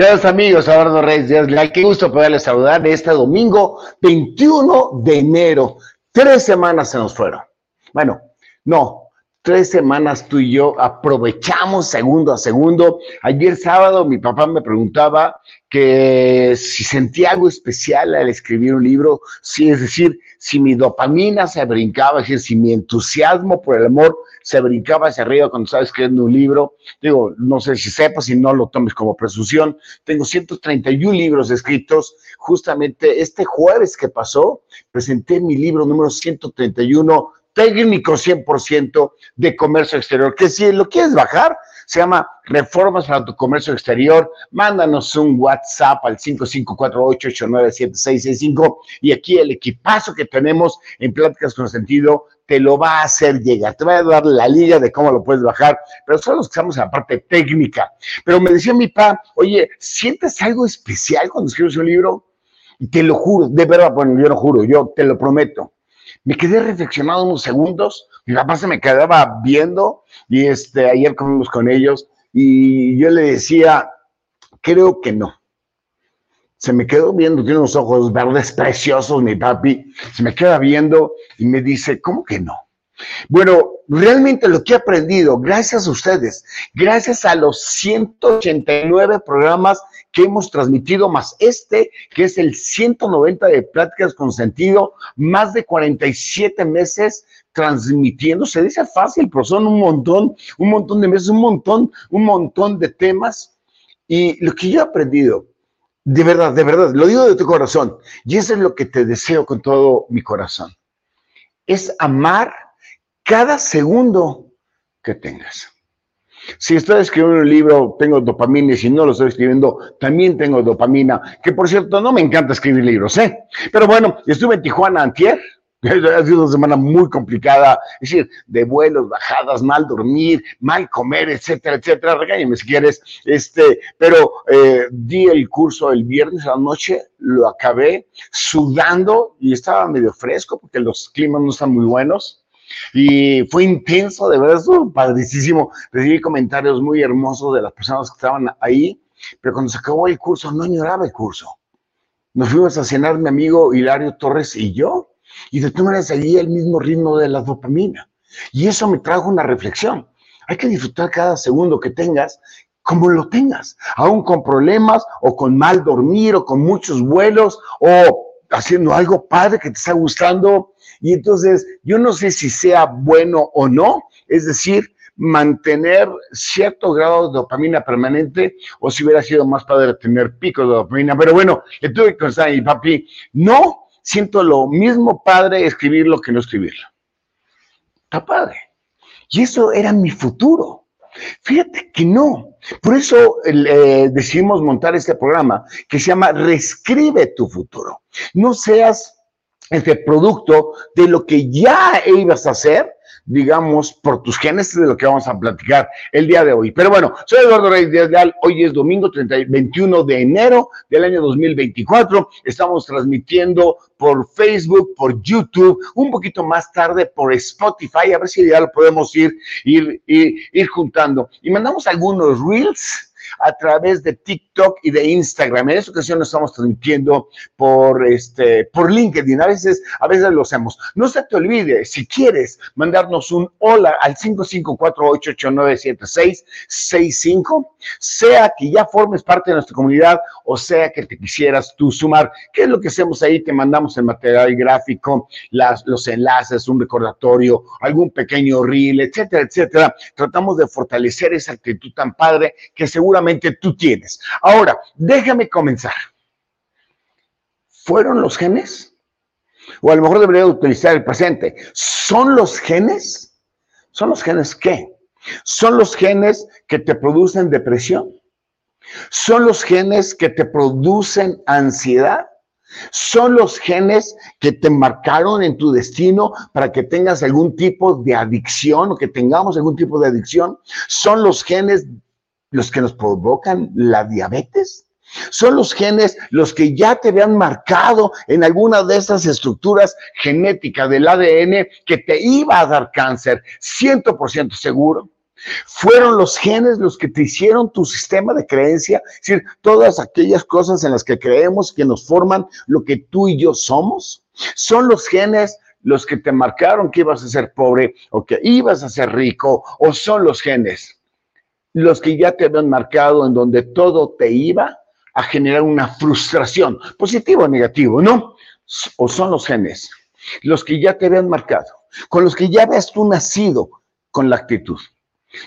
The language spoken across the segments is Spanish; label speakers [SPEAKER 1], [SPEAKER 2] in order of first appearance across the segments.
[SPEAKER 1] Queridos amigos, Eduardo Reyes Díaz qué gusto poderles saludar este domingo 21 de enero. Tres semanas se nos fueron. Bueno, no, tres semanas tú y yo aprovechamos segundo a segundo. Ayer sábado mi papá me preguntaba que si sentía algo especial al escribir un libro, si es decir, si mi dopamina se brincaba, es decir, si mi entusiasmo por el amor se brincaba hacia arriba cuando estaba escribiendo un libro. Digo, no sé si sepas, si no lo tomes como presunción. Tengo 131 libros escritos. Justamente este jueves que pasó, presenté mi libro número 131 técnico 100% de comercio exterior, que si lo quieres bajar, se llama Reformas para tu Comercio Exterior. Mándanos un WhatsApp al 5548897665 y aquí el equipazo que tenemos en Pláticas con Sentido te lo va a hacer llegar. Te va a dar la liga de cómo lo puedes bajar, pero solo estamos en la parte técnica. Pero me decía mi papá, oye, ¿sientes algo especial cuando escribes un libro? Y te lo juro, de verdad, bueno, yo lo juro, yo te lo prometo me quedé reflexionado unos segundos, mi papá se me quedaba viendo y este, ayer comimos con ellos y yo le decía, creo que no. Se me quedó viendo, tiene unos ojos verdes preciosos, mi papi, se me queda viendo y me dice, ¿cómo que no? Bueno, realmente lo que he aprendido, gracias a ustedes, gracias a los 189 programas que hemos transmitido, más este, que es el 190 de Pláticas con Sentido, más de 47 meses transmitiendo. Se dice fácil, pero son un montón, un montón de meses, un montón, un montón de temas. Y lo que yo he aprendido, de verdad, de verdad, lo digo de tu corazón, y eso es lo que te deseo con todo mi corazón, es amar cada segundo que tengas. Si estoy escribiendo un libro, tengo dopamina y si no lo estoy escribiendo, también tengo dopamina, que por cierto no me encanta escribir libros, ¿eh? Pero bueno, estuve en Tijuana antier, ha sido una semana muy complicada, es decir, de vuelos, bajadas, mal dormir, mal comer, etcétera, etcétera. Regáñame si quieres. Este, pero eh, di el curso el viernes a la noche, lo acabé sudando y estaba medio fresco porque los climas no están muy buenos. Y fue intenso, de verdad, estuvo padricísimo. Recibí comentarios muy hermosos de las personas que estaban ahí, pero cuando se acabó el curso, no ignoraba el curso. Nos fuimos a cenar mi amigo Hilario Torres y yo, y de todas maneras seguía el mismo ritmo de la dopamina. Y eso me trajo una reflexión. Hay que disfrutar cada segundo que tengas como lo tengas, aún con problemas o con mal dormir o con muchos vuelos o haciendo algo padre que te está gustando. Y entonces, yo no sé si sea bueno o no, es decir, mantener cierto grado de dopamina permanente o si hubiera sido más padre tener picos de dopamina. Pero bueno, le tuve que contar a papi, no siento lo mismo padre escribirlo que no escribirlo. Está padre. Y eso era mi futuro. Fíjate que no. Por eso eh, decidimos montar este programa que se llama Reescribe tu futuro. No seas este producto de lo que ya ibas a hacer, digamos, por tus genes de lo que vamos a platicar el día de hoy. Pero bueno, soy Eduardo Reyes Díaz Leal, hoy es domingo 30, 21 de enero del año 2024, estamos transmitiendo por Facebook, por YouTube, un poquito más tarde por Spotify, a ver si ya lo podemos ir, ir, ir, ir juntando. Y mandamos algunos reels a través de TikTok y de Instagram. En esta ocasión lo estamos transmitiendo por, este, por LinkedIn. A veces, a veces lo hacemos. No se te olvide, si quieres mandarnos un hola al 5548897665, sea que ya formes parte de nuestra comunidad o sea que te quisieras tú sumar. ¿Qué es lo que hacemos ahí? Te mandamos el material gráfico, las, los enlaces, un recordatorio, algún pequeño reel, etcétera, etcétera. Tratamos de fortalecer esa actitud tan padre que seguramente tú tienes. Ahora, déjame comenzar. ¿Fueron los genes? O a lo mejor debería utilizar el presente. ¿Son los genes? ¿Son los genes qué? ¿Son los genes que te producen depresión? ¿Son los genes que te producen ansiedad? Son los genes que te marcaron en tu destino para que tengas algún tipo de adicción o que tengamos algún tipo de adicción. Son los genes los que nos provocan la diabetes? ¿Son los genes los que ya te habían marcado en alguna de esas estructuras genéticas del ADN que te iba a dar cáncer? 100% seguro. Fueron los genes los que te hicieron tu sistema de creencia, es decir, todas aquellas cosas en las que creemos que nos forman lo que tú y yo somos. Son los genes los que te marcaron que ibas a ser pobre o que ibas a ser rico, o son los genes los que ya te habían marcado en donde todo te iba a generar una frustración, positivo o negativo, ¿no? O son los genes los que ya te habían marcado, con los que ya habías tú nacido con la actitud.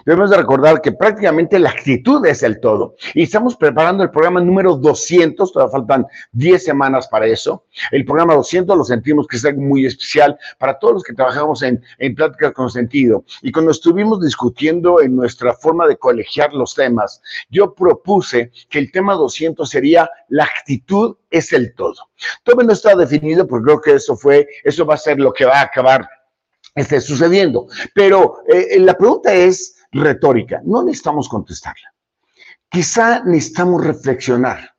[SPEAKER 1] Debemos de recordar que prácticamente la actitud es el todo. Y estamos preparando el programa número 200, todavía faltan 10 semanas para eso. El programa 200 lo sentimos que es algo muy especial para todos los que trabajamos en, en pláticas con sentido. Y cuando estuvimos discutiendo en nuestra forma de colegiar los temas, yo propuse que el tema 200 sería la actitud es el todo. Todavía no está definido, porque creo que eso fue, eso va a ser lo que va a acabar esté sucediendo. Pero eh, la pregunta es retórica, no necesitamos contestarla. Quizá necesitamos reflexionar.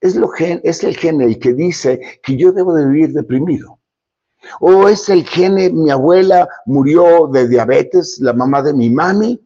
[SPEAKER 1] Es, lo es el gene el que dice que yo debo de vivir deprimido. O es el gene, mi abuela murió de diabetes, la mamá de mi mami.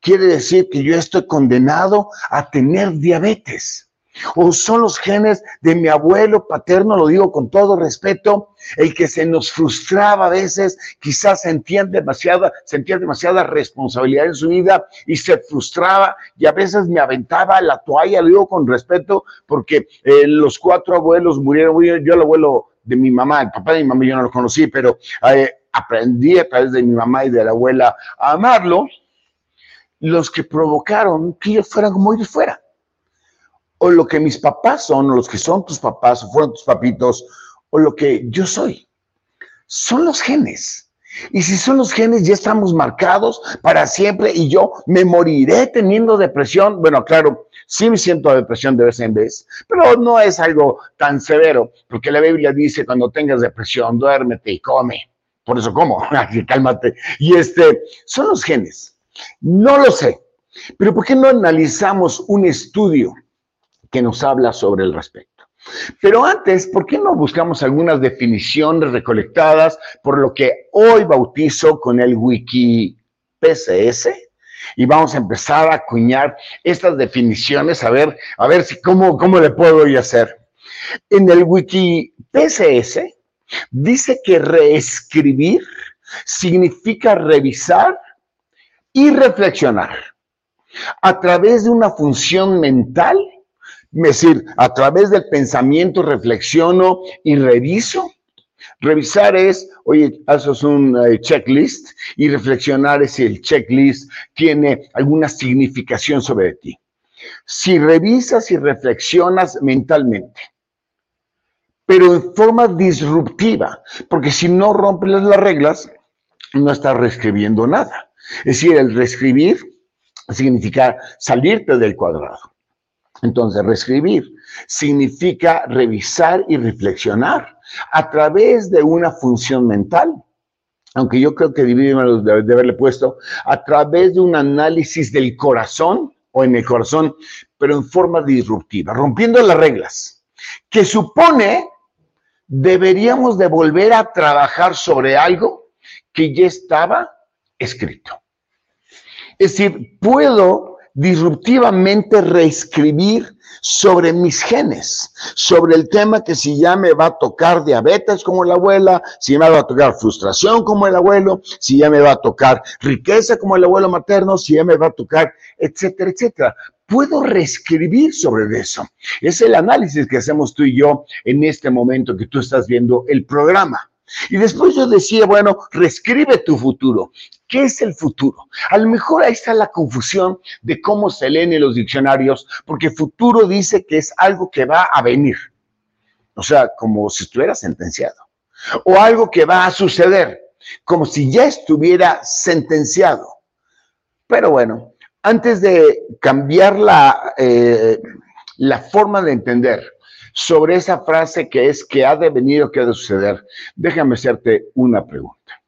[SPEAKER 1] Quiere decir que yo estoy condenado a tener diabetes o son los genes de mi abuelo paterno, lo digo con todo respeto, el que se nos frustraba a veces, quizás sentía demasiada, sentía demasiada responsabilidad en su vida y se frustraba y a veces me aventaba la toalla, lo digo con respeto, porque eh, los cuatro abuelos murieron, yo el abuelo de mi mamá, el papá de mi mamá yo no lo conocí, pero eh, aprendí a través de mi mamá y de la abuela a amarlo, los que provocaron que ellos fueran como ellos fueran o lo que mis papás son, o los que son tus papás, o fueron tus papitos, o lo que yo soy. Son los genes. Y si son los genes, ya estamos marcados para siempre y yo me moriré teniendo depresión. Bueno, claro, sí me siento depresión de vez en vez, pero no es algo tan severo, porque la Biblia dice, cuando tengas depresión, duérmete y come. Por eso como, cálmate. Y este, son los genes. No lo sé, pero ¿por qué no analizamos un estudio que nos habla sobre el respecto. Pero antes, ¿por qué no buscamos algunas definiciones recolectadas por lo que hoy bautizo con el wiki PCS? Y vamos a empezar a acuñar estas definiciones, a ver, a ver si cómo, cómo le puedo yo hacer. En el wiki PCS dice que reescribir significa revisar y reflexionar a través de una función mental es decir, a través del pensamiento reflexiono y reviso. Revisar es, oye, haces un eh, checklist y reflexionar es si el checklist tiene alguna significación sobre ti. Si revisas y reflexionas mentalmente, pero en forma disruptiva, porque si no rompes las reglas, no estás reescribiendo nada. Es decir, el reescribir significa salirte del cuadrado. Entonces, reescribir significa revisar y reflexionar a través de una función mental, aunque yo creo que dividimos de, de haberle puesto, a través de un análisis del corazón o en el corazón, pero en forma disruptiva, rompiendo las reglas, que supone deberíamos de volver a trabajar sobre algo que ya estaba escrito. Es decir, puedo disruptivamente reescribir sobre mis genes, sobre el tema que si ya me va a tocar diabetes como la abuela, si me va a tocar frustración como el abuelo, si ya me va a tocar riqueza como el abuelo materno, si ya me va a tocar, etcétera, etcétera. Puedo reescribir sobre eso. Es el análisis que hacemos tú y yo en este momento que tú estás viendo el programa. Y después yo decía, bueno, reescribe tu futuro. ¿Qué es el futuro? A lo mejor ahí está la confusión de cómo se leen en los diccionarios, porque futuro dice que es algo que va a venir. O sea, como si estuviera sentenciado. O algo que va a suceder, como si ya estuviera sentenciado. Pero bueno, antes de cambiar la, eh, la forma de entender sobre esa frase que es que ha de venir o que ha de suceder, déjame hacerte una pregunta.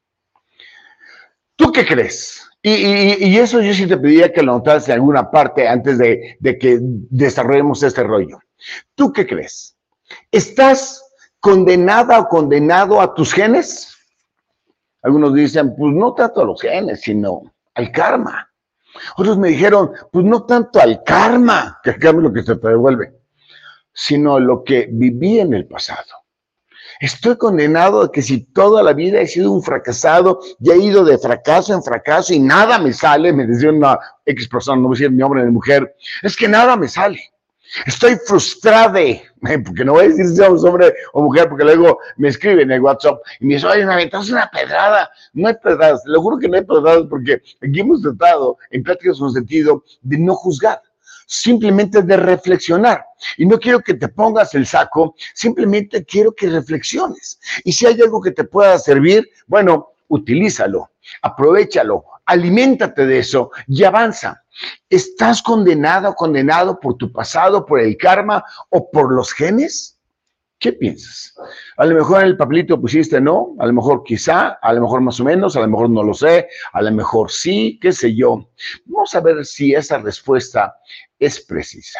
[SPEAKER 1] ¿Tú qué crees? Y, eso yo sí te pediría que lo notaras en alguna parte antes de, de que desarrollemos este rollo. ¿Tú qué crees? ¿Estás condenada o condenado a tus genes? Algunos dicen, pues no tanto a los genes, sino al karma. Otros me dijeron, pues no tanto al karma, que es lo que se te devuelve, sino lo que viví en el pasado. Estoy condenado a que si toda la vida he sido un fracasado y he ido de fracaso en fracaso y nada me sale, me decía una ex persona, no voy a decir mi hombre ni mujer, es que nada me sale. Estoy frustrada, porque no voy a decir si somos hombre o mujer, porque luego me escriben en el WhatsApp y me dicen, oye, me aventaste una pedrada. No hay pedradas, le juro que no hay pedradas porque aquí hemos tratado en pláticas con sentido de no juzgar, simplemente de reflexionar. Y no quiero que te pongas el saco, simplemente quiero que reflexiones. Y si hay algo que te pueda servir, bueno, utilízalo, aprovechalo, aliméntate de eso y avanza. ¿Estás condenado o condenado por tu pasado, por el karma o por los genes? ¿Qué piensas? A lo mejor en el papelito pusiste no, a lo mejor quizá, a lo mejor más o menos, a lo mejor no lo sé, a lo mejor sí, qué sé yo. Vamos a ver si esa respuesta es precisa.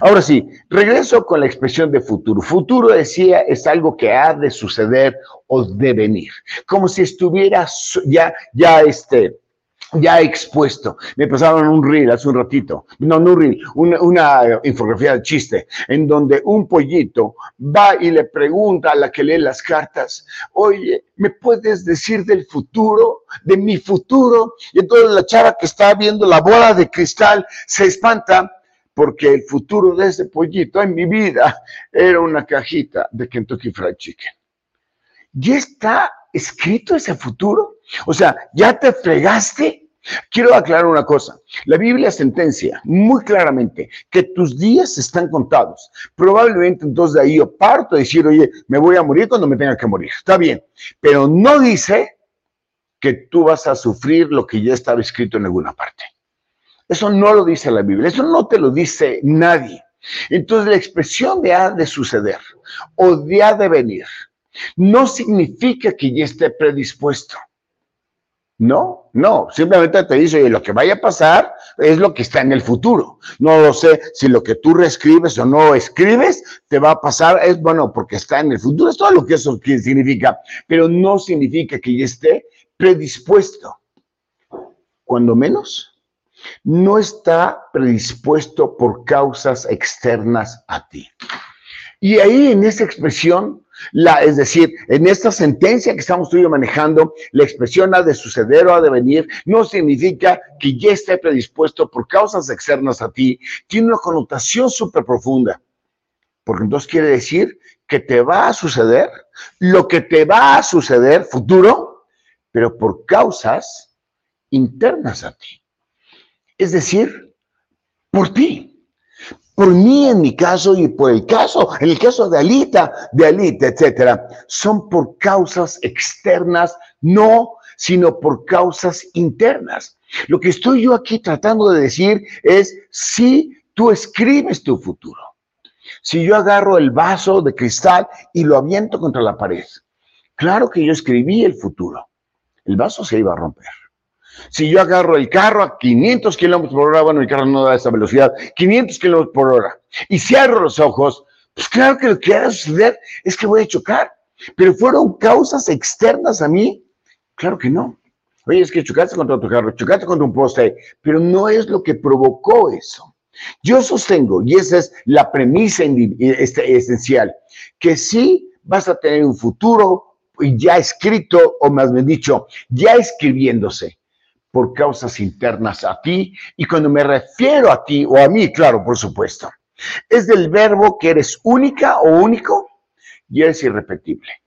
[SPEAKER 1] Ahora sí, regreso con la expresión de futuro. Futuro, decía, es algo que ha de suceder o de venir, como si estuviera ya, ya este, ya expuesto. Me pasaron un reel hace un ratito, no, no un reel, una, infografía de chiste, en donde un pollito va y le pregunta a la que lee las cartas, oye, ¿me puedes decir del futuro, de mi futuro? Y entonces la chava que está viendo la bola de cristal se espanta porque el futuro de ese pollito en mi vida era una cajita de Kentucky Fried Chicken. ¿Ya está escrito ese futuro? O sea, ¿ya te fregaste? Quiero aclarar una cosa. La Biblia sentencia muy claramente que tus días están contados. Probablemente entonces de ahí yo parto de decir, oye, me voy a morir cuando me tenga que morir. Está bien. Pero no dice que tú vas a sufrir lo que ya estaba escrito en alguna parte. Eso no lo dice la Biblia. Eso no te lo dice nadie. Entonces la expresión de ha de suceder o de ha de venir no significa que ya esté predispuesto. No, no, simplemente te dice, oye, lo que vaya a pasar es lo que está en el futuro. No lo sé si lo que tú reescribes o no escribes te va a pasar, es bueno, porque está en el futuro, es todo lo que eso significa, pero no significa que ya esté predispuesto. Cuando menos, no está predispuesto por causas externas a ti. Y ahí en esa expresión la, es decir, en esta sentencia que estamos tú manejando, la expresión ha de suceder o ha de venir no significa que ya esté predispuesto por causas externas a ti. Tiene una connotación súper profunda. Porque entonces quiere decir que te va a suceder lo que te va a suceder futuro, pero por causas internas a ti. Es decir, por ti por mí en mi caso y por el caso, en el caso de Alita, de Alita, etcétera, son por causas externas, no, sino por causas internas. Lo que estoy yo aquí tratando de decir es si tú escribes tu futuro. Si yo agarro el vaso de cristal y lo aviento contra la pared, claro que yo escribí el futuro. El vaso se iba a romper. Si yo agarro el carro a 500 kilómetros por hora, bueno, el carro no da esa velocidad, 500 kilómetros por hora, y cierro los ojos, pues claro que lo que va a suceder es que voy a chocar. Pero fueron causas externas a mí, claro que no. Oye, es que chocaste contra tu carro, chocaste contra un poste, pero no es lo que provocó eso. Yo sostengo, y esa es la premisa este, esencial, que sí vas a tener un futuro ya escrito, o más bien dicho, ya escribiéndose, por causas internas a ti. Y cuando me refiero a ti o a mí, claro, por supuesto, es del verbo que eres única o único y eres irrepetible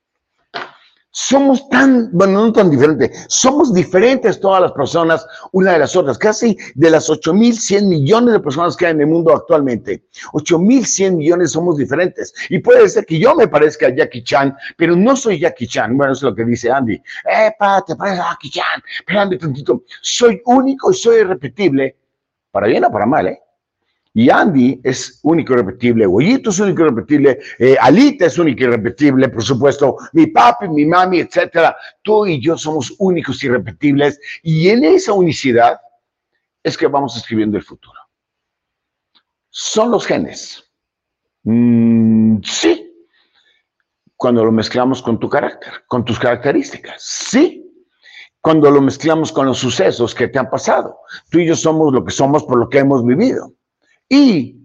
[SPEAKER 1] somos tan, bueno, no tan diferentes, somos diferentes todas las personas, una de las otras, casi de las 8.100 millones de personas que hay en el mundo actualmente. 8.100 millones somos diferentes. Y puede ser que yo me parezca a Jackie Chan, pero no soy Jackie Chan. Bueno, eso es lo que dice Andy. Epa, te pareces a Jackie Chan. Pero tantito. Soy único y soy irrepetible, para bien o para mal, ¿eh? Y Andy es único y repetible, Goyito es único y repetible, eh, Alita es único y repetible, por supuesto, mi papi, mi mami, etcétera. Tú y yo somos únicos y repetibles. Y en esa unicidad es que vamos escribiendo el futuro. Son los genes. Mm, sí. Cuando lo mezclamos con tu carácter, con tus características. Sí. cuando lo mezclamos con los sucesos que te han pasado. Tú y yo somos lo que somos por lo que hemos vivido. Y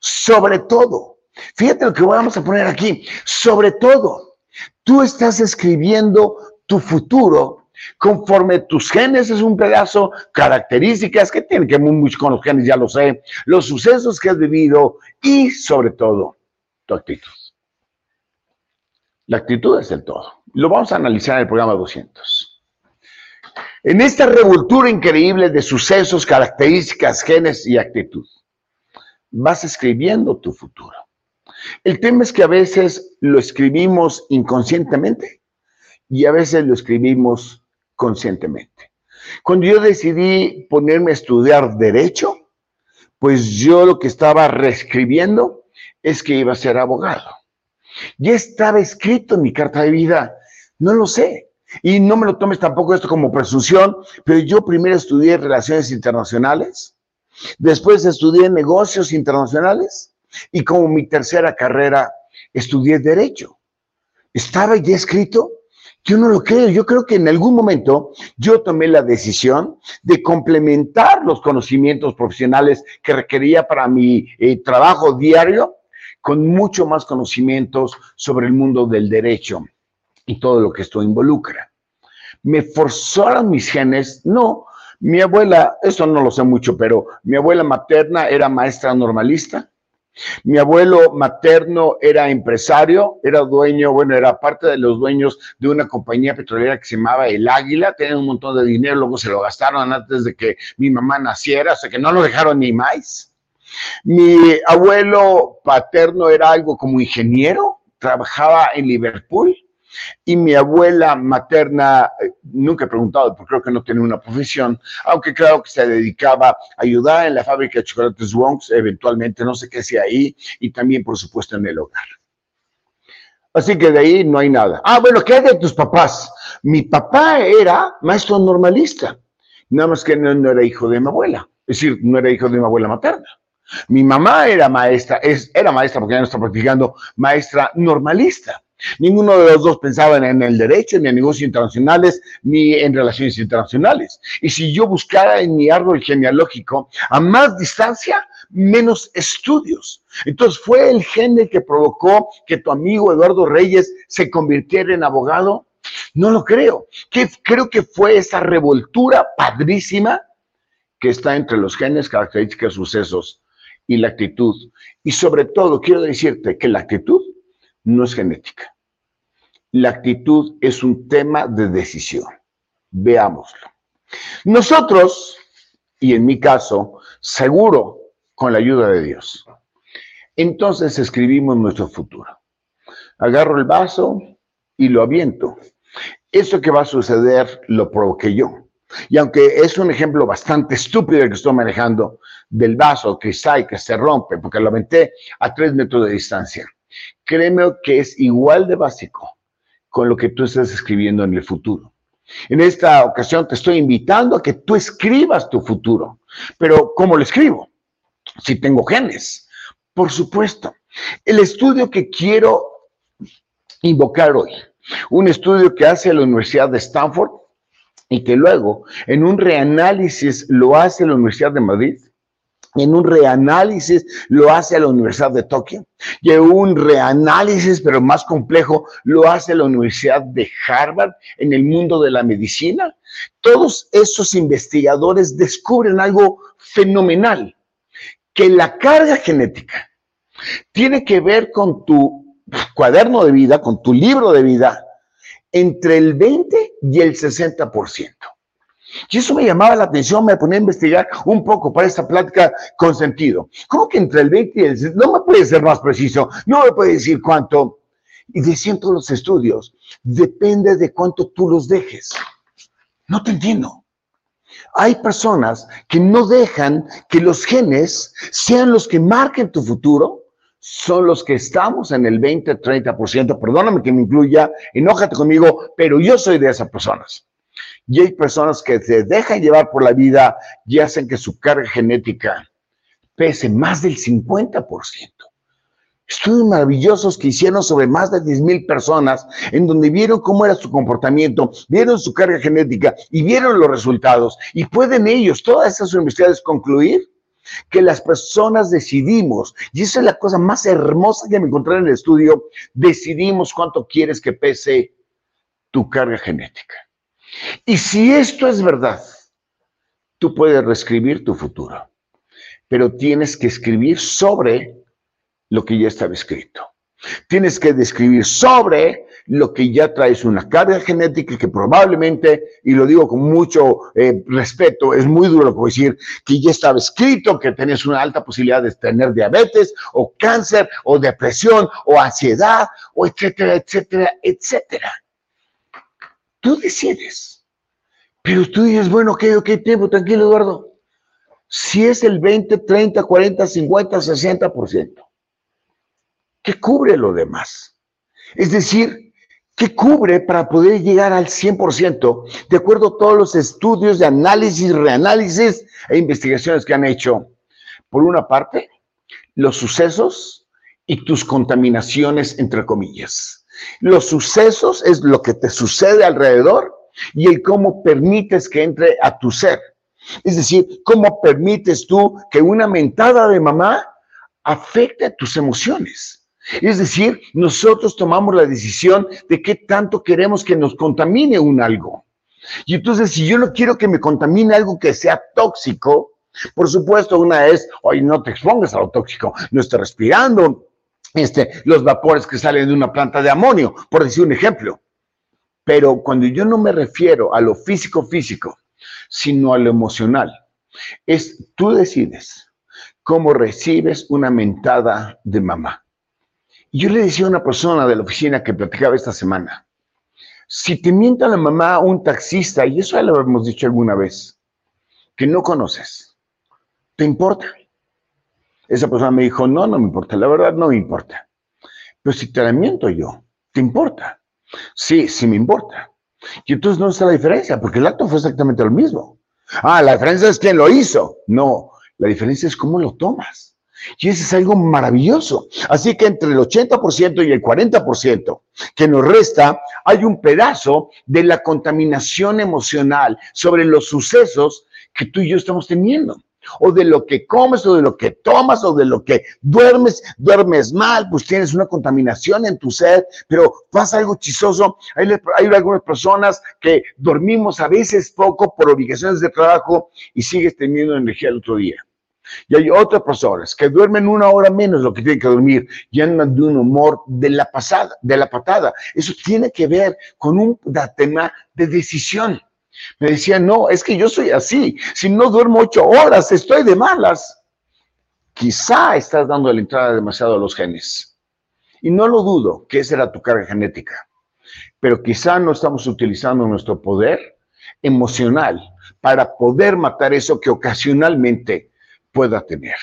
[SPEAKER 1] sobre todo, fíjate lo que vamos a poner aquí, sobre todo, tú estás escribiendo tu futuro conforme tus genes es un pedazo, características que tienen que ver mucho con los genes, ya lo sé, los sucesos que has vivido y sobre todo tu actitud. La actitud es el todo. Lo vamos a analizar en el programa 200. En esta revoltura increíble de sucesos, características, genes y actitud, vas escribiendo tu futuro. El tema es que a veces lo escribimos inconscientemente y a veces lo escribimos conscientemente. Cuando yo decidí ponerme a estudiar derecho, pues yo lo que estaba reescribiendo es que iba a ser abogado. Ya estaba escrito en mi carta de vida, no lo sé. Y no me lo tomes tampoco esto como presunción, pero yo primero estudié relaciones internacionales, después estudié negocios internacionales y como mi tercera carrera estudié derecho. Estaba ya escrito yo no lo creo. Yo creo que en algún momento yo tomé la decisión de complementar los conocimientos profesionales que requería para mi eh, trabajo diario con mucho más conocimientos sobre el mundo del derecho y todo lo que esto involucra. ¿Me forzaron mis genes? No. Mi abuela, eso no lo sé mucho, pero mi abuela materna era maestra normalista. Mi abuelo materno era empresario, era dueño, bueno, era parte de los dueños de una compañía petrolera que se llamaba El Águila, tenían un montón de dinero, luego se lo gastaron antes de que mi mamá naciera, o sea que no lo dejaron ni más. Mi abuelo paterno era algo como ingeniero, trabajaba en Liverpool, y mi abuela materna, eh, nunca he preguntado, porque creo que no tiene una profesión, aunque creo que se dedicaba a ayudar en la fábrica de chocolates Wongs, eventualmente, no sé qué sea ahí, y también, por supuesto, en el hogar. Así que de ahí no hay nada. Ah, bueno, ¿qué hay de tus papás? Mi papá era maestro normalista, nada más que no, era hijo de mi abuela, es decir, no era hijo de mi abuela materna. Mi mamá era maestra, es, era maestra porque ya no está practicando, maestra normalista. Ninguno de los dos pensaba en el derecho, ni en negocios internacionales, ni en relaciones internacionales. Y si yo buscara en mi árbol genealógico a más distancia, menos estudios. Entonces, ¿fue el gen que provocó que tu amigo Eduardo Reyes se convirtiera en abogado? No lo creo. Creo que fue esa revoltura padrísima que está entre los genes, características, sucesos y la actitud. Y sobre todo, quiero decirte que la actitud no es genética. La actitud es un tema de decisión. Veámoslo. Nosotros, y en mi caso, seguro con la ayuda de Dios, entonces escribimos nuestro futuro. Agarro el vaso y lo aviento. Eso que va a suceder lo provoqué yo. Y aunque es un ejemplo bastante estúpido el que estoy manejando del vaso que sale, que se rompe, porque lo aventé a tres metros de distancia, créeme que es igual de básico con lo que tú estás escribiendo en el futuro. En esta ocasión te estoy invitando a que tú escribas tu futuro. Pero ¿cómo lo escribo? Si tengo genes. Por supuesto. El estudio que quiero invocar hoy, un estudio que hace la Universidad de Stanford y que luego en un reanálisis lo hace la Universidad de Madrid, en un reanálisis lo hace la Universidad de Tokio y en un reanálisis, pero más complejo, lo hace la Universidad de Harvard en el mundo de la medicina. Todos esos investigadores descubren algo fenomenal, que la carga genética tiene que ver con tu cuaderno de vida, con tu libro de vida, entre el 20 y el 60%. Y eso me llamaba la atención, me ponía a investigar un poco para esta plática con sentido. ¿Cómo que entre el 20 y el... No me puede ser más preciso, no me puede decir cuánto. Y decían todos los estudios, depende de cuánto tú los dejes. No te entiendo. Hay personas que no dejan que los genes sean los que marquen tu futuro, son los que estamos en el 20, 30%. Perdóname que me incluya, enójate conmigo, pero yo soy de esas personas. Y hay personas que se dejan llevar por la vida y hacen que su carga genética pese más del 50%. estudios maravillosos que hicieron sobre más de 10 mil personas, en donde vieron cómo era su comportamiento, vieron su carga genética y vieron los resultados. Y pueden ellos, todas esas universidades, concluir que las personas decidimos, y esa es la cosa más hermosa que me encontré en el estudio, decidimos cuánto quieres que pese tu carga genética. Y si esto es verdad, tú puedes reescribir tu futuro, pero tienes que escribir sobre lo que ya estaba escrito. Tienes que describir sobre lo que ya traes una carga genética que probablemente, y lo digo con mucho eh, respeto, es muy duro decir que ya estaba escrito que tenés una alta posibilidad de tener diabetes o cáncer o depresión o ansiedad o etcétera, etcétera, etcétera. Tú decides. Pero tú dices, bueno, ok, ok, tiempo, tranquilo, Eduardo. Si es el 20, 30, 40, 50, 60%, ¿qué cubre lo demás? Es decir, ¿qué cubre para poder llegar al 100% de acuerdo a todos los estudios de análisis, reanálisis e investigaciones que han hecho? Por una parte, los sucesos y tus contaminaciones, entre comillas. Los sucesos es lo que te sucede alrededor y el cómo permites que entre a tu ser. Es decir, cómo permites tú que una mentada de mamá afecte tus emociones. Es decir, nosotros tomamos la decisión de qué tanto queremos que nos contamine un algo. Y entonces, si yo no quiero que me contamine algo que sea tóxico, por supuesto, una es, oye, no te expongas a lo tóxico, no estés respirando este, los vapores que salen de una planta de amonio, por decir un ejemplo. Pero cuando yo no me refiero a lo físico físico, sino a lo emocional, es tú decides cómo recibes una mentada de mamá. Yo le decía a una persona de la oficina que platicaba esta semana, si te mienta la mamá un taxista, y eso ya lo hemos dicho alguna vez, que no conoces, ¿te importa? Esa persona me dijo, no, no me importa, la verdad no me importa. Pero si te la miento yo, ¿te importa? Sí, sí me importa. Y entonces no está la diferencia, porque el acto fue exactamente lo mismo. Ah, la diferencia es quién lo hizo. No, la diferencia es cómo lo tomas. Y eso es algo maravilloso. Así que entre el 80% y el 40% que nos resta, hay un pedazo de la contaminación emocional sobre los sucesos que tú y yo estamos teniendo. O de lo que comes, o de lo que tomas, o de lo que duermes, duermes mal, pues tienes una contaminación en tu ser, pero pasa algo chistoso. Hay, hay algunas personas que dormimos a veces poco por obligaciones de trabajo y sigues teniendo energía el otro día. Y hay otras personas que duermen una hora menos lo que tienen que dormir y andan de un humor de la pasada, de la patada. Eso tiene que ver con un tema de decisión. Me decían, no, es que yo soy así. Si no duermo ocho horas, estoy de malas. Quizá estás dando la entrada demasiado a los genes. Y no lo dudo que esa era tu carga genética. Pero quizá no estamos utilizando nuestro poder emocional para poder matar eso que ocasionalmente pueda tener.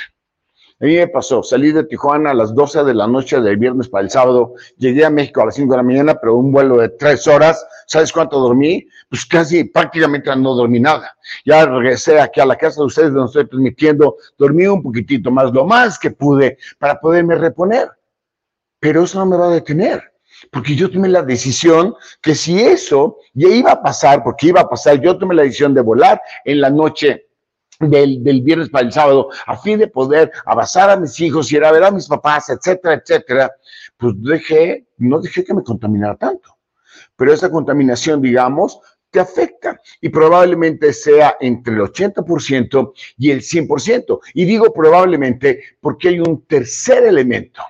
[SPEAKER 1] A mí me pasó, salí de Tijuana a las 12 de la noche del viernes para el sábado, llegué a México a las 5 de la mañana, pero un vuelo de 3 horas, ¿sabes cuánto dormí? Pues casi prácticamente no dormí nada. Ya regresé aquí a la casa de ustedes donde estoy transmitiendo, dormí un poquitito más, lo más que pude para poderme reponer. Pero eso no me va a detener, porque yo tomé la decisión que si eso ya iba a pasar, porque iba a pasar, yo tomé la decisión de volar en la noche del, viernes para el sábado, a fin de poder abrazar a mis hijos, ir a ver a mis papás, etcétera, etcétera, pues dejé, no dejé que me contaminara tanto. Pero esa contaminación, digamos, te afecta y probablemente sea entre el 80% y el 100%. Y digo probablemente porque hay un tercer elemento,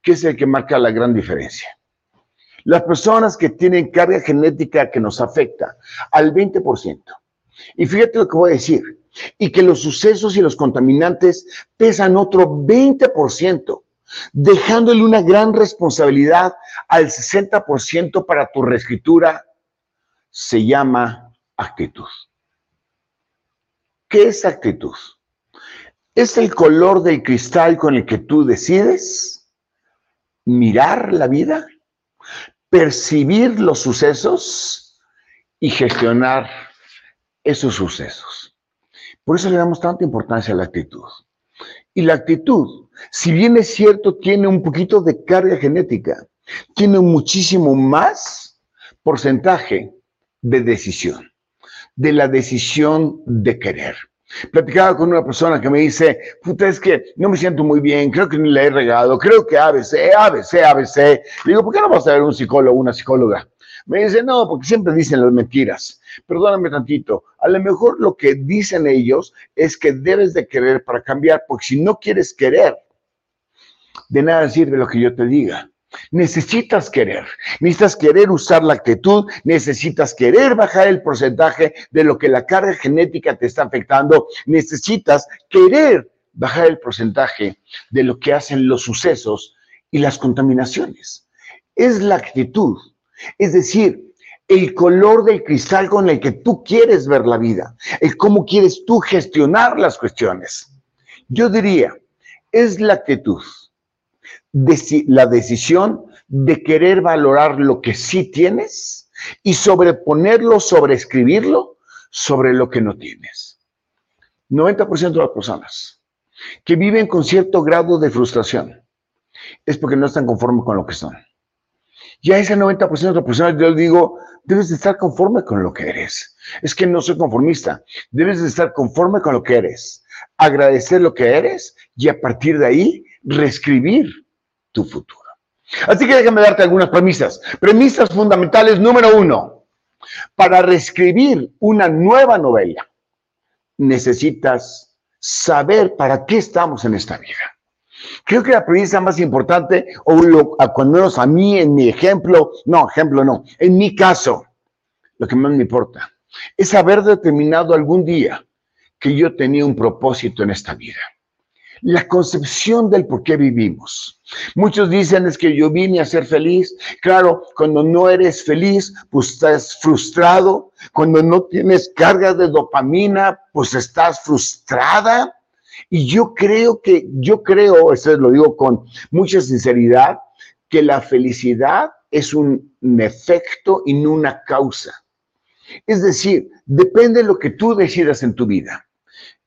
[SPEAKER 1] que es el que marca la gran diferencia. Las personas que tienen carga genética que nos afecta al 20%. Y fíjate lo que voy a decir y que los sucesos y los contaminantes pesan otro 20%, dejándole una gran responsabilidad al 60% para tu reescritura, se llama actitud. ¿Qué es actitud? Es el color del cristal con el que tú decides mirar la vida, percibir los sucesos y gestionar esos sucesos. Por eso le damos tanta importancia a la actitud. Y la actitud, si bien es cierto, tiene un poquito de carga genética, tiene muchísimo más porcentaje de decisión, de la decisión de querer. Platicaba con una persona que me dice, puta, es que no me siento muy bien, creo que ni le he regado, creo que ABC, ABC, ABC. Le digo, ¿por qué no vas a ver un psicólogo, una psicóloga? Me dice, no, porque siempre dicen las mentiras. Perdóname tantito, a lo mejor lo que dicen ellos es que debes de querer para cambiar, porque si no quieres querer, de nada sirve lo que yo te diga. Necesitas querer, necesitas querer usar la actitud, necesitas querer bajar el porcentaje de lo que la carga genética te está afectando, necesitas querer bajar el porcentaje de lo que hacen los sucesos y las contaminaciones. Es la actitud, es decir, el color del cristal con el que tú quieres ver la vida, el cómo quieres tú gestionar las cuestiones. Yo diría, es la actitud la decisión de querer valorar lo que sí tienes y sobreponerlo, sobreescribirlo sobre lo que no tienes. 90% de las personas que viven con cierto grado de frustración es porque no están conformes con lo que son. Y a ese 90% de las personas yo digo, debes de estar conforme con lo que eres. Es que no soy conformista. Debes de estar conforme con lo que eres. Agradecer lo que eres y a partir de ahí reescribir tu futuro. Así que déjame darte algunas premisas. Premisas fundamentales número uno. Para reescribir una nueva novela, necesitas saber para qué estamos en esta vida. Creo que la premisa más importante, o lo, cuando menos a mí en mi ejemplo, no, ejemplo no, en mi caso, lo que más me importa, es haber determinado algún día que yo tenía un propósito en esta vida la concepción del por qué vivimos. Muchos dicen es que yo vine a ser feliz. Claro, cuando no eres feliz, pues estás frustrado. Cuando no tienes cargas de dopamina, pues estás frustrada. Y yo creo que, yo creo, eso lo digo con mucha sinceridad, que la felicidad es un efecto y no una causa. Es decir, depende de lo que tú decidas en tu vida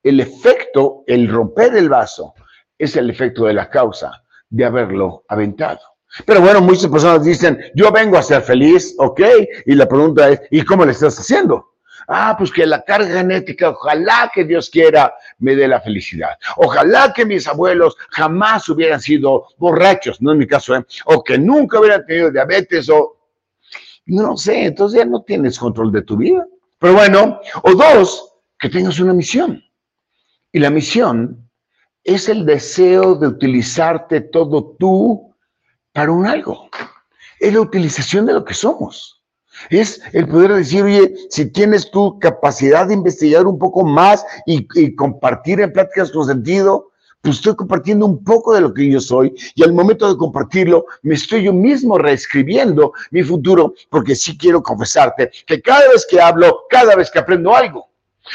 [SPEAKER 1] el efecto, el romper el vaso, es el efecto de la causa de haberlo aventado. Pero bueno, muchas personas dicen, yo vengo a ser feliz, ¿ok? Y la pregunta es, ¿y cómo le estás haciendo? Ah, pues que la carga genética, ojalá que Dios quiera, me dé la felicidad. Ojalá que mis abuelos jamás hubieran sido borrachos, no en mi caso, ¿eh? o que nunca hubieran tenido diabetes, o no sé, entonces ya no tienes control de tu vida. Pero bueno, o dos, que tengas una misión. Y la misión es el deseo de utilizarte todo tú para un algo. Es la utilización de lo que somos. Es el poder decir, oye, si tienes tu capacidad de investigar un poco más y, compartir en pláticas con sentido, pues estoy compartiendo un poco de lo que yo soy y al momento de compartirlo me estoy yo mismo reescribiendo mi futuro porque sí quiero confesarte que cada vez que hablo, cada vez que aprendo algo,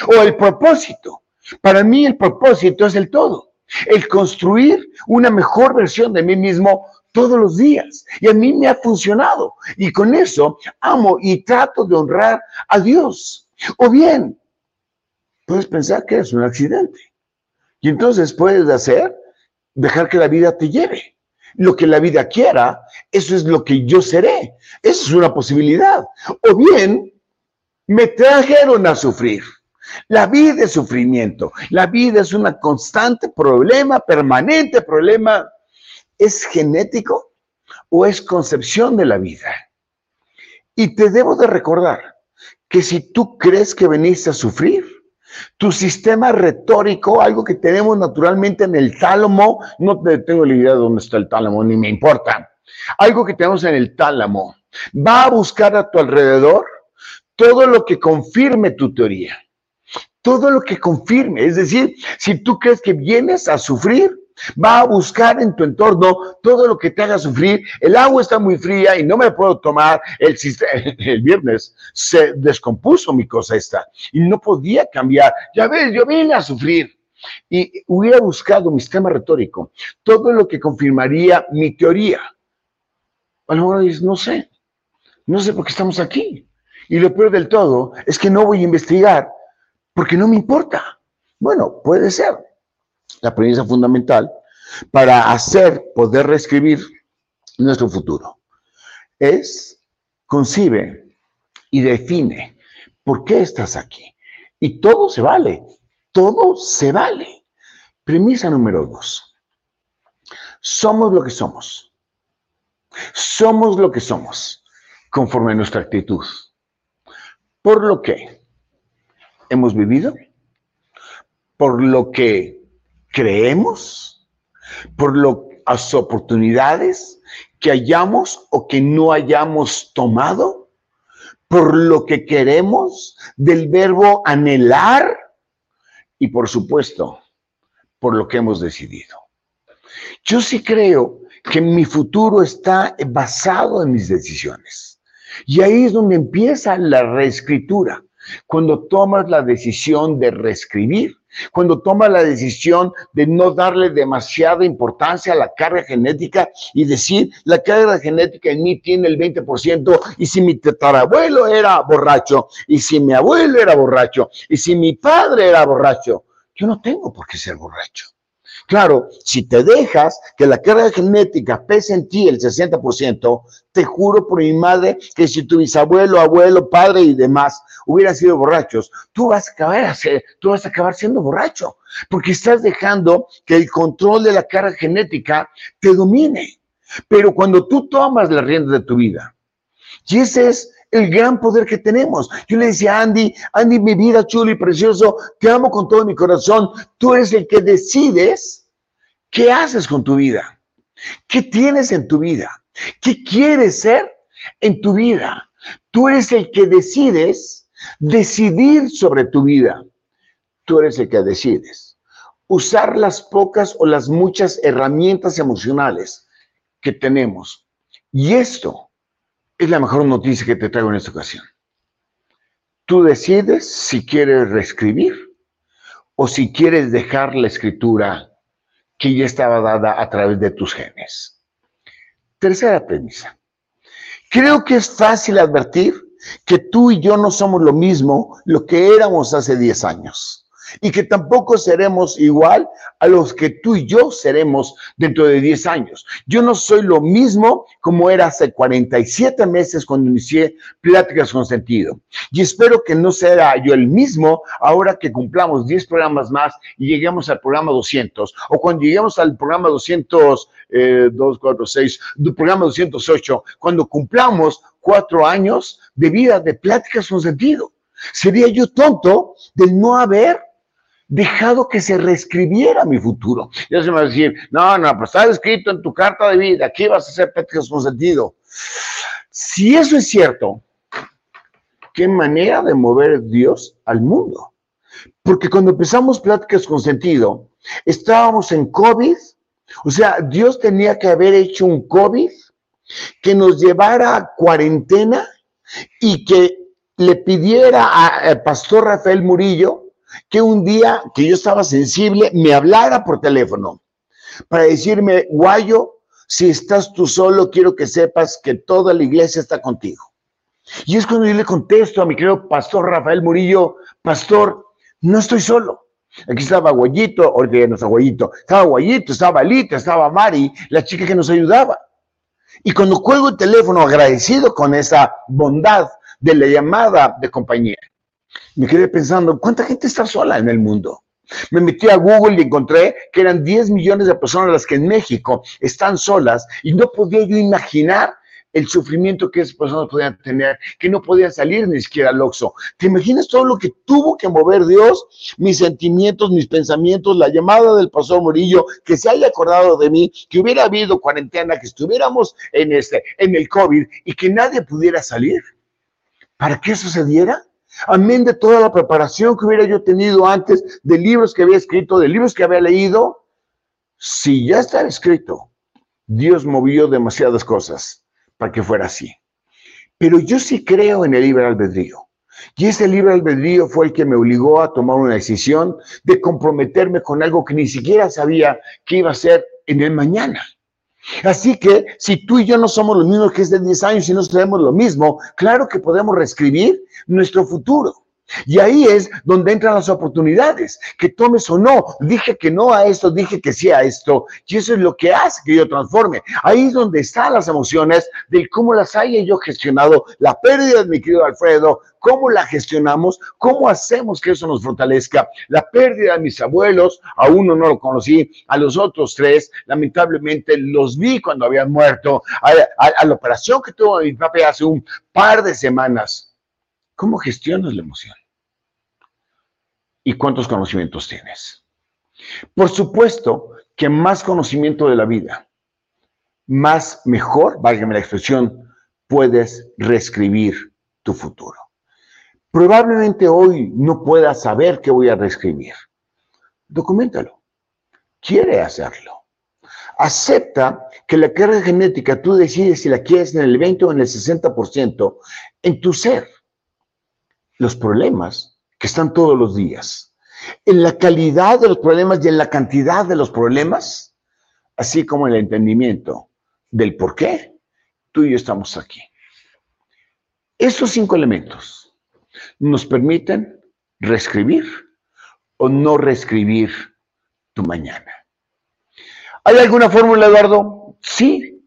[SPEAKER 1] o el propósito, para mí el propósito es el todo, el construir una mejor versión de mí mismo todos los días. Y a mí me ha funcionado. Y con eso amo y trato de honrar a Dios. O bien, puedes pensar que es un accidente. Y entonces puedes hacer, dejar que la vida te lleve. Lo que la vida quiera, eso es lo que yo seré. Eso es una posibilidad. O bien, me trajeron a sufrir. La vida es sufrimiento, la vida es un constante problema, permanente problema. ¿Es genético o es concepción de la vida? Y te debo de recordar que si tú crees que veniste a sufrir, tu sistema retórico, algo que tenemos naturalmente en el tálamo, no tengo la idea de dónde está el tálamo, ni me importa, algo que tenemos en el tálamo, va a buscar a tu alrededor todo lo que confirme tu teoría todo lo que confirme. Es decir, si tú crees que vienes a sufrir, va a buscar en tu entorno todo lo que te haga sufrir. El agua está muy fría y no me puedo tomar. El, viernes se descompuso mi cosa esta y no podía cambiar. Ya ves, yo vine a sufrir. Y hubiera buscado mi sistema retórico, todo lo que confirmaría mi teoría. A lo dices, no sé, no sé por qué estamos aquí. Y lo peor del todo es que no voy a investigar porque no me importa. Bueno, puede ser. La premisa fundamental para hacer, poder reescribir nuestro futuro. Es, concibe y define por qué estás aquí. Y todo se vale, todo se vale. Premisa número dos. Somos lo que somos. Somos lo que somos, conforme a nuestra actitud. Por lo que hemos vivido, por lo que creemos, por las oportunidades que hayamos o que no hayamos tomado, por lo que queremos, del verbo anhelar y por supuesto, por lo que hemos decidido. Yo sí creo que mi futuro está basado en mis decisiones. Y ahí es donde empieza la reescritura. Cuando tomas la decisión de reescribir, cuando tomas la decisión de no darle demasiada importancia a la carga genética y decir, la carga genética en mí tiene el 20%, y si mi tatarabuelo era borracho, y si mi abuelo era borracho, y si mi padre era borracho, yo no tengo por qué ser borracho. Claro, si te dejas que la carga genética pese en ti el 60%, te juro por mi madre que si tu bisabuelo, abuelo, padre y demás hubieran sido borrachos, tú vas a acabar, tú vas a acabar siendo borracho, porque estás dejando que el control de la carga genética te domine. Pero cuando tú tomas la rienda de tu vida, y ese es el gran poder que tenemos. Yo le decía Andy, Andy, mi vida chulo y precioso, te amo con todo mi corazón. Tú eres el que decides qué haces con tu vida, qué tienes en tu vida, qué quieres ser en tu vida. Tú eres el que decides decidir sobre tu vida. Tú eres el que decides usar las pocas o las muchas herramientas emocionales que tenemos. Y esto es la mejor noticia que te traigo en esta ocasión. Tú decides si quieres reescribir o si quieres dejar la escritura que ya estaba dada a través de tus genes. Tercera premisa. Creo que es fácil advertir que tú y yo no somos lo mismo lo que éramos hace 10 años y que tampoco seremos igual a los que tú y yo seremos dentro de 10 años. Yo no soy lo mismo como era hace 47 meses cuando inicié Pláticas con Sentido. Y espero que no sea yo el mismo ahora que cumplamos 10 programas más y lleguemos al programa 200 o cuando lleguemos al programa 200, eh, 2, 4, 6, programa 208, cuando cumplamos cuatro años de vida de Pláticas con Sentido. Sería yo tonto de no haber dejado que se reescribiera mi futuro. Ya se me va a decir, no, no, pues está escrito en tu carta de vida, aquí vas a hacer pláticas con sentido. Si eso es cierto, qué manera de mover Dios al mundo. Porque cuando empezamos pláticas con sentido, estábamos en COVID, o sea, Dios tenía que haber hecho un COVID que nos llevara a cuarentena y que le pidiera al pastor Rafael Murillo que un día que yo estaba sensible me hablara por teléfono para decirme, Guayo, si estás tú solo, quiero que sepas que toda la iglesia está contigo. Y es cuando yo le contesto a mi querido pastor Rafael Murillo, pastor, no estoy solo. Aquí estaba Guayito, ahorita ya no está Guayito, estaba Guayito, estaba Lita, estaba Mari, la chica que nos ayudaba. Y cuando cuelgo el teléfono agradecido con esa bondad de la llamada de compañía, me quedé pensando, ¿cuánta gente está sola en el mundo? Me metí a Google y encontré que eran 10 millones de personas las que en México están solas y no podía yo imaginar el sufrimiento que esas personas podían tener, que no podían salir ni siquiera al Oxxo. ¿Te imaginas todo lo que tuvo que mover Dios? Mis sentimientos, mis pensamientos, la llamada del pastor Murillo, que se haya acordado de mí, que hubiera habido cuarentena, que estuviéramos en, este, en el COVID y que nadie pudiera salir. ¿Para qué sucediera? Amén de toda la preparación que hubiera yo tenido antes, de libros que había escrito, de libros que había leído. Si ya está escrito, Dios movió demasiadas cosas para que fuera así. Pero yo sí creo en el libre albedrío. Y ese libre albedrío fue el que me obligó a tomar una decisión de comprometerme con algo que ni siquiera sabía que iba a ser en el mañana. Así que si tú y yo no somos los mismos que es de 10 años y no sabemos lo mismo, claro que podemos reescribir nuestro futuro. Y ahí es donde entran las oportunidades, que tomes o no. Dije que no a esto, dije que sí a esto. Y eso es lo que hace que yo transforme. Ahí es donde están las emociones de cómo las haya yo gestionado. La pérdida de mi querido Alfredo, cómo la gestionamos, cómo hacemos que eso nos fortalezca. La pérdida de mis abuelos, a uno no lo conocí, a los otros tres, lamentablemente los vi cuando habían muerto. A, la operación que tuvo mi papá hace un par de semanas ¿Cómo gestionas la emoción? ¿Y cuántos conocimientos tienes? Por supuesto que más conocimiento de la vida, más mejor, válgame la expresión, puedes reescribir tu futuro. Probablemente hoy no puedas saber qué voy a reescribir. Documentalo. Quiere hacerlo. Acepta que la carga genética tú decides si la quieres en el 20 o en el 60% en tu ser los problemas que están todos los días, en la calidad de los problemas y en la cantidad de los problemas, así como en el entendimiento del por qué tú y yo estamos aquí. Esos cinco elementos nos permiten reescribir o no reescribir tu mañana. ¿Hay alguna fórmula, Eduardo? Sí,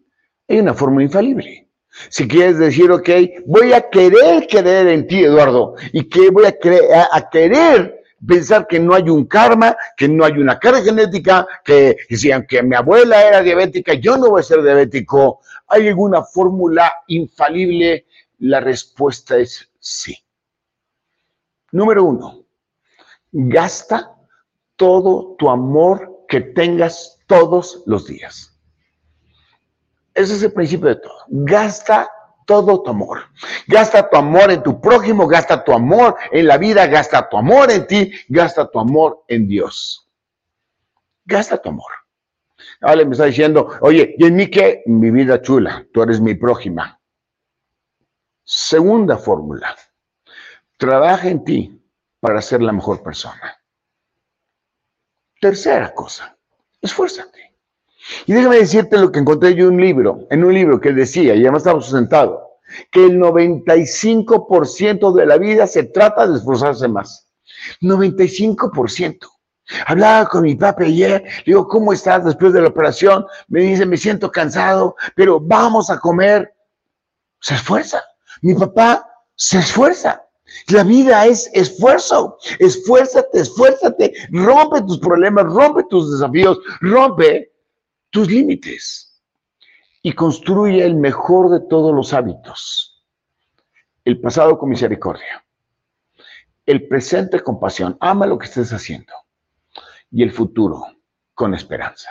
[SPEAKER 1] hay una fórmula infalible. Si quieres decir, ok, voy a querer creer en ti, Eduardo, y que voy a, querer pensar que no hay un karma, que no hay una carga genética, que, aunque mi abuela era diabética, yo no voy a ser diabético. ¿Hay alguna fórmula infalible? La respuesta es sí. Número uno, gasta todo tu amor que tengas todos los días. Ese es el principio de todo. Gasta todo tu amor. Gasta tu amor en tu prójimo, gasta tu amor en la vida, gasta tu amor en ti, gasta tu amor en Dios. Gasta tu amor. Ale me está diciendo, oye, ¿y en mí qué? Mi vida chula, tú eres mi prójima. Segunda fórmula, trabaja en ti para ser la mejor persona. Tercera cosa, esfuérzate. Y déjame decirte lo que encontré yo en un libro, en un libro que decía, y además estamos sustentado, que el 95% de la vida se trata de esforzarse más. 95%. Hablaba con mi papá ayer, le digo, ¿cómo estás después de la operación? Me dice, me siento cansado, pero vamos a comer. Se esfuerza. Mi papá se esfuerza. La vida es esfuerzo. Esfuérzate, esfuérzate. Rompe tus problemas, rompe tus desafíos, rompe tus límites y construye el mejor de todos los hábitos. El pasado con misericordia, el presente con pasión, ama lo que estés haciendo y el futuro con esperanza.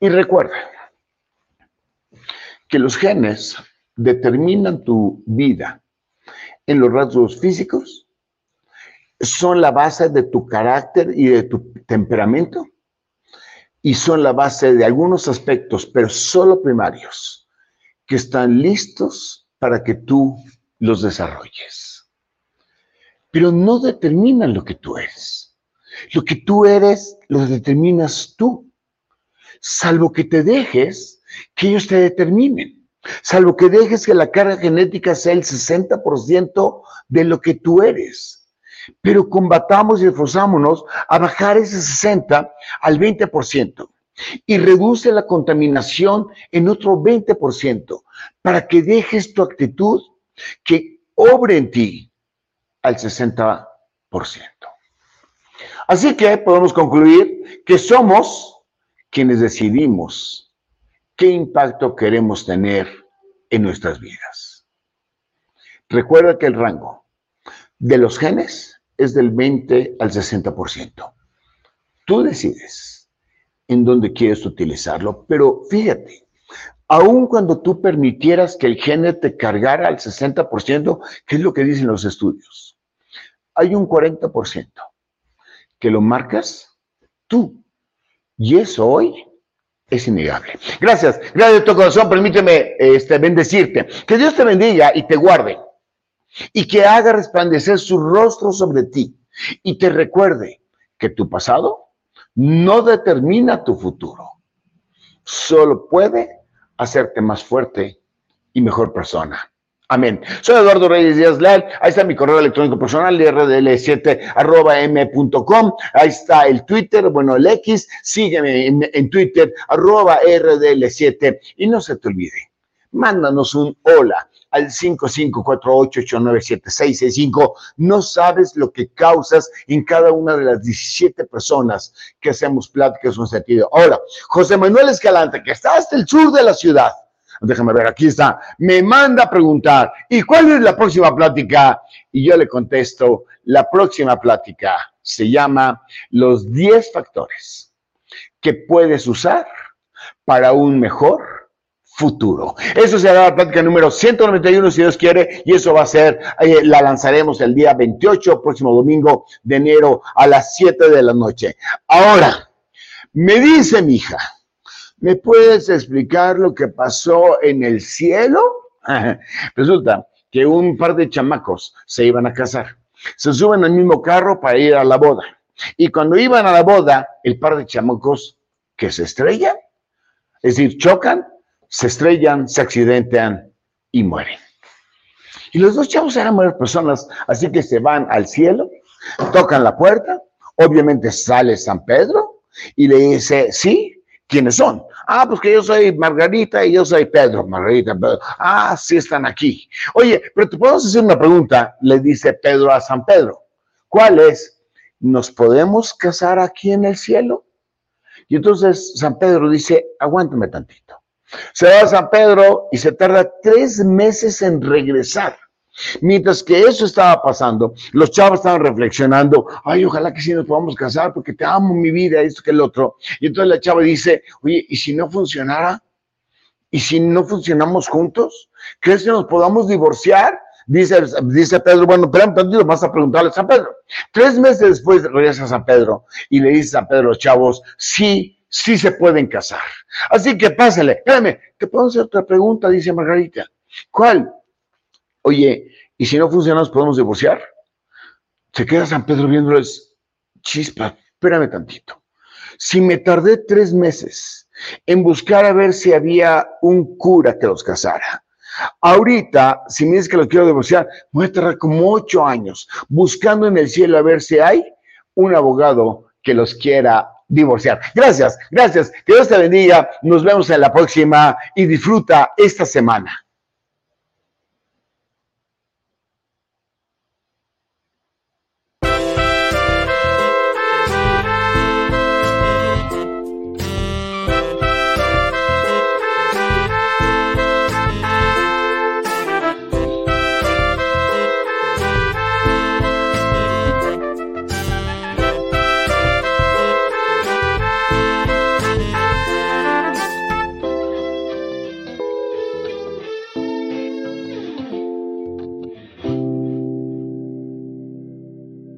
[SPEAKER 1] Y recuerda que los genes determinan tu vida en los rasgos físicos, son la base de tu carácter y de tu temperamento y son la base de algunos aspectos, pero solo primarios, que están listos para que tú los desarrolles. Pero no determinan lo que tú eres. Lo que tú eres lo determinas tú, salvo que te dejes que ellos te determinen, salvo que dejes que la carga genética sea el 60% de lo que tú eres pero combatamos y esforzámonos a bajar ese 60 al 20% y reduce la contaminación en otro 20% para que dejes tu actitud que obre en ti al 60%. Así que podemos concluir que somos quienes decidimos qué impacto queremos tener en nuestras vidas. Recuerda que el rango de los genes es del 20 al 60%. Tú decides en dónde quieres utilizarlo, pero fíjate, aun cuando tú permitieras que el gene te cargara al 60%, ¿qué es lo que dicen los estudios? Hay un 40% que lo marcas tú. Y eso hoy es innegable. Gracias, gracias de tu corazón. Permíteme este, bendecirte. Que Dios te bendiga y te guarde y que haga resplandecer su rostro sobre ti y te recuerde que tu pasado no determina tu futuro, solo puede hacerte más fuerte y mejor persona. Amén. Soy Eduardo Reyes Díaz Leal. Ahí está mi correo electrónico personal, rdl7 Ahí está el Twitter, bueno, el X. Sígueme en, Twitter, arroba rdl7. Y no se te olvide, mándanos un hola al 5548897665. No sabes lo que causas en cada una de las 17 personas que hacemos pláticas con sentido. Ahora, José Manuel Escalante, que está hasta el sur de la ciudad, déjame ver, aquí está, me manda a preguntar, ¿y cuál es la próxima plática? Y yo le contesto, la próxima plática se llama los 10 factores que puedes usar para un mejor futuro. Eso será la plática número 191, si Dios quiere, y eso va a ser, eh, la lanzaremos el día 28, próximo domingo de enero a las 7 de la noche. Ahora, me dice mi hija, ¿Me puedes explicar lo que pasó en el cielo? Resulta que un par de chamacos se iban a casar. Se suben al mismo carro para ir a la boda. Y cuando iban a la boda, el par de chamacos que se estrellan, es decir, chocan, se estrellan, se accidentan y mueren. Y los dos chavos eran buenas personas, así que se van al cielo, tocan la puerta, obviamente sale San Pedro y le dice, sí, ¿quiénes son? Ah, pues que yo soy Margarita y yo soy Pedro, Margarita, Pedro. Ah, sí están aquí. Oye, pero te podemos hacer una pregunta, le dice Pedro a San Pedro. ¿Cuál es? ¿Nos podemos casar aquí en el cielo? Y entonces San Pedro dice, aguántame tantito. Se va a San Pedro y se tarda tres meses en regresar. Mientras que eso estaba pasando, los chavos estaban reflexionando, ay, ojalá que sí nos podamos casar porque te amo mi vida, esto que el otro. Y entonces la chava dice, oye, ¿y si no funcionara? ¿Y si no funcionamos juntos? ¿Crees que nos podamos divorciar? Dice, dice Pedro, bueno, pero entonces vas a preguntarle a San Pedro. Tres meses después regresa a San Pedro y le dice a Pedro chavos, sí, sí se pueden casar. Así que pásale, espérame, ¿te puedo hacer otra pregunta? Dice Margarita. ¿Cuál? Oye, ¿y si no funciona nos podemos divorciar? Se queda San Pedro viéndoles, chispa, espérame tantito. Si me tardé tres meses en buscar a ver si había un cura que los casara, ahorita, si me dices que los quiero divorciar, voy a tardar como ocho años buscando en el cielo a ver si hay un abogado que los quiera divorciar. Gracias, gracias. Que Dios te bendiga. Nos vemos en la próxima y disfruta esta semana.